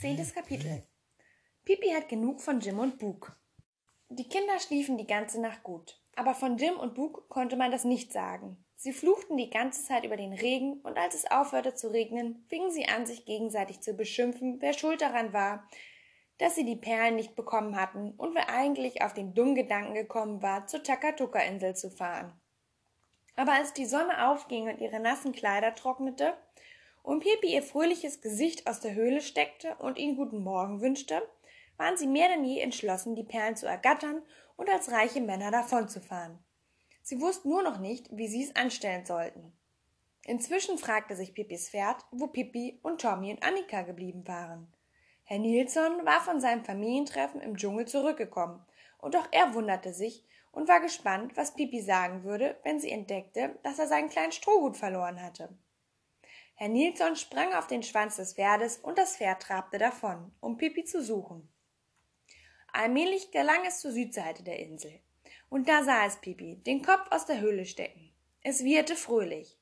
Zehntes Kapitel. Pipi hat genug von Jim und Bug. Die Kinder schliefen die ganze Nacht gut, aber von Jim und Bug konnte man das nicht sagen. Sie fluchten die ganze Zeit über den Regen, und als es aufhörte zu regnen, fingen sie an, sich gegenseitig zu beschimpfen, wer schuld daran war, dass sie die Perlen nicht bekommen hatten und wer eigentlich auf den dummen Gedanken gekommen war, zur Takatuka-Insel zu fahren. Aber als die Sonne aufging und ihre nassen Kleider trocknete und Pipi ihr fröhliches Gesicht aus der Höhle steckte und ihnen guten Morgen wünschte, waren sie mehr denn je entschlossen, die Perlen zu ergattern und als reiche Männer davonzufahren. Sie wussten nur noch nicht, wie sie es anstellen sollten. Inzwischen fragte sich Pipis Pferd, wo Pippi und Tommy und Annika geblieben waren. Herr Nilsson war von seinem Familientreffen im Dschungel zurückgekommen, und auch er wunderte sich und war gespannt, was Pipi sagen würde, wenn sie entdeckte, dass er seinen kleinen Strohhut verloren hatte. Herr Nilsson sprang auf den Schwanz des Pferdes und das Pferd trabte davon, um Pipi zu suchen. Allmählich gelang es zur Südseite der Insel. Und da sah es Pipi, den Kopf aus der Höhle stecken. Es wieherte fröhlich.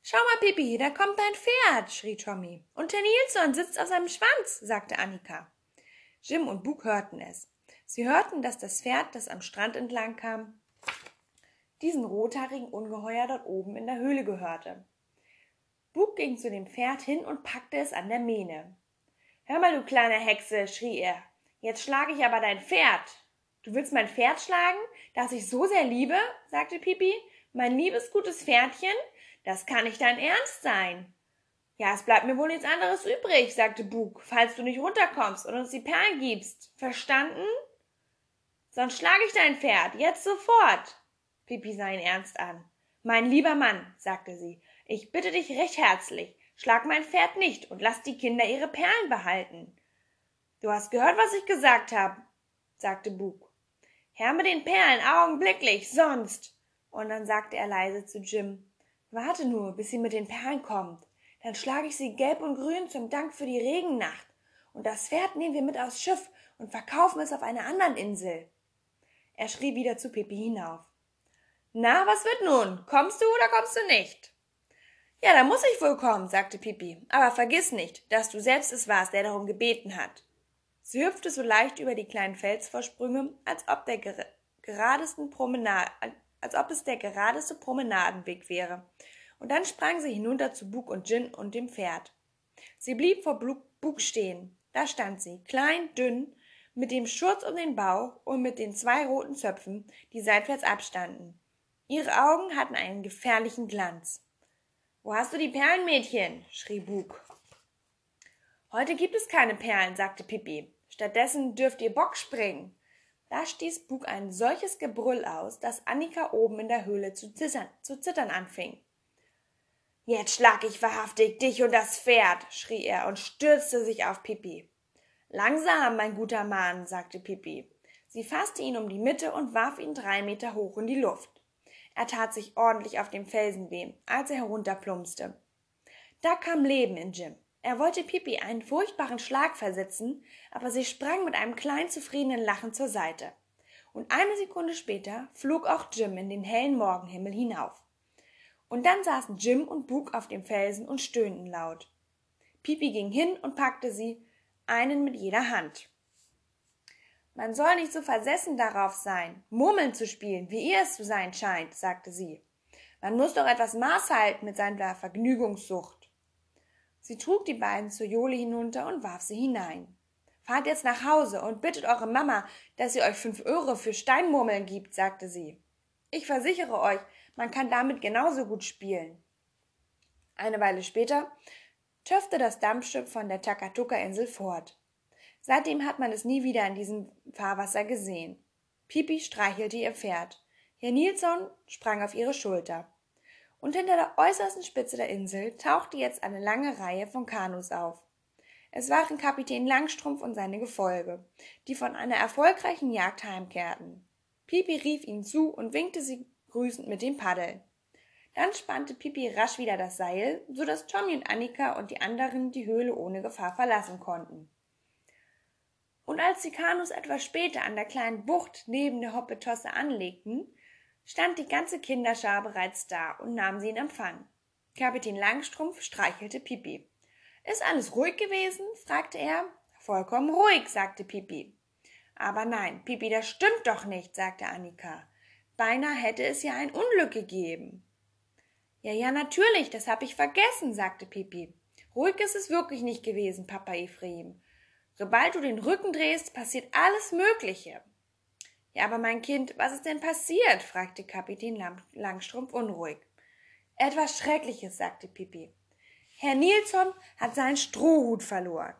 Schau mal, Pipi, da kommt dein Pferd, schrie Tommy. Und Herr Nilsson sitzt auf seinem Schwanz, sagte Annika. Jim und Bug hörten es. Sie hörten, dass das Pferd, das am Strand entlang kam, diesen rothaarigen Ungeheuer dort oben in der Höhle gehörte. Bug ging zu dem Pferd hin und packte es an der Mähne. Hör mal, du kleine Hexe, schrie er. Jetzt schlage ich aber dein Pferd. Du willst mein Pferd schlagen, das ich so sehr liebe? sagte Pipi. Mein liebes, gutes Pferdchen? Das kann nicht dein Ernst sein. Ja, es bleibt mir wohl nichts anderes übrig, sagte Bug, falls du nicht runterkommst und uns die Perlen gibst. Verstanden? Sonst schlage ich dein Pferd, jetzt sofort. Pipi sah ihn ernst an. Mein lieber Mann, sagte sie, ich bitte dich recht herzlich, schlag mein Pferd nicht und lass die Kinder ihre Perlen behalten. Du hast gehört, was ich gesagt habe, sagte Bug. Herr mit den Perlen, augenblicklich, sonst. Und dann sagte er leise zu Jim, warte nur, bis sie mit den Perlen kommt. Dann schlage ich sie gelb und grün zum Dank für die Regennacht. Und das Pferd nehmen wir mit aufs Schiff und verkaufen es auf einer anderen Insel. Er schrie wieder zu Pippi hinauf. Na, was wird nun? Kommst du oder kommst du nicht? Ja, da muss ich wohl kommen, sagte Pippi. Aber vergiss nicht, dass du selbst es warst, der darum gebeten hat. Sie hüpfte so leicht über die kleinen Felsvorsprünge, als ob der geradesten Promenade, als ob es der geradeste Promenadenweg wäre. Und dann sprang sie hinunter zu Bug und Gin und dem Pferd. Sie blieb vor Bug stehen. Da stand sie, klein, dünn, mit dem Schurz um den Bauch und mit den zwei roten Zöpfen, die seitwärts abstanden. Ihre Augen hatten einen gefährlichen Glanz. Wo hast du die Perlen, Mädchen? schrie Bug. Heute gibt es keine Perlen, sagte Pippi. Stattdessen dürft ihr Bock springen. Da stieß Bug ein solches Gebrüll aus, dass Annika oben in der Höhle zu zittern, zu zittern anfing. Jetzt schlag ich wahrhaftig dich und das Pferd, schrie er und stürzte sich auf Pippi. Langsam, mein guter Mann, sagte Pippi. Sie fasste ihn um die Mitte und warf ihn drei Meter hoch in die Luft. Er tat sich ordentlich auf dem Felsen weh, als er herunterplumpste. Da kam Leben in Jim. Er wollte Pipi einen furchtbaren Schlag versetzen, aber sie sprang mit einem kleinen zufriedenen Lachen zur Seite. Und eine Sekunde später flog auch Jim in den hellen Morgenhimmel hinauf. Und dann saßen Jim und Bug auf dem Felsen und stöhnten laut. Pipi ging hin und packte sie, einen mit jeder Hand. Man soll nicht so versessen darauf sein, Murmeln zu spielen, wie ihr es zu sein scheint, sagte sie. Man muss doch etwas Maß halten mit seiner Vergnügungssucht. Sie trug die beiden zur Jole hinunter und warf sie hinein. Fahrt jetzt nach Hause und bittet eure Mama, dass sie euch fünf Euro für Steinmurmeln gibt, sagte sie. Ich versichere euch, man kann damit genauso gut spielen. Eine Weile später töffte das Dampfschiff von der Takatuka-Insel fort. Seitdem hat man es nie wieder in diesem Fahrwasser gesehen. Pipi streichelte ihr Pferd. Herr Nilsson sprang auf ihre Schulter und hinter der äußersten Spitze der Insel tauchte jetzt eine lange Reihe von Kanus auf. Es waren Kapitän Langstrumpf und seine Gefolge, die von einer erfolgreichen Jagd heimkehrten. Pipi rief ihnen zu und winkte sie grüßend mit dem Paddel. Dann spannte Pipi rasch wieder das Seil, so dass Tommy und Annika und die anderen die Höhle ohne Gefahr verlassen konnten. Und als die Kanus etwas später an der kleinen Bucht neben der Hoppetosse anlegten, stand die ganze Kinderschar bereits da und nahm sie in Empfang. Kapitän Langstrumpf streichelte Pipi. Ist alles ruhig gewesen? fragte er. Vollkommen ruhig, sagte Pipi. Aber nein, Pipi, das stimmt doch nicht, sagte Annika. Beinahe hätte es ja ein Unglück gegeben. Ja, ja, natürlich, das hab ich vergessen, sagte Pipi. Ruhig ist es wirklich nicht gewesen, Papa Ephraim. Sobald du den Rücken drehst, passiert alles Mögliche. Ja, aber mein Kind, was ist denn passiert? fragte Kapitän Langstrumpf unruhig. Etwas Schreckliches, sagte Pipi. Herr Nilsson hat seinen Strohhut verloren.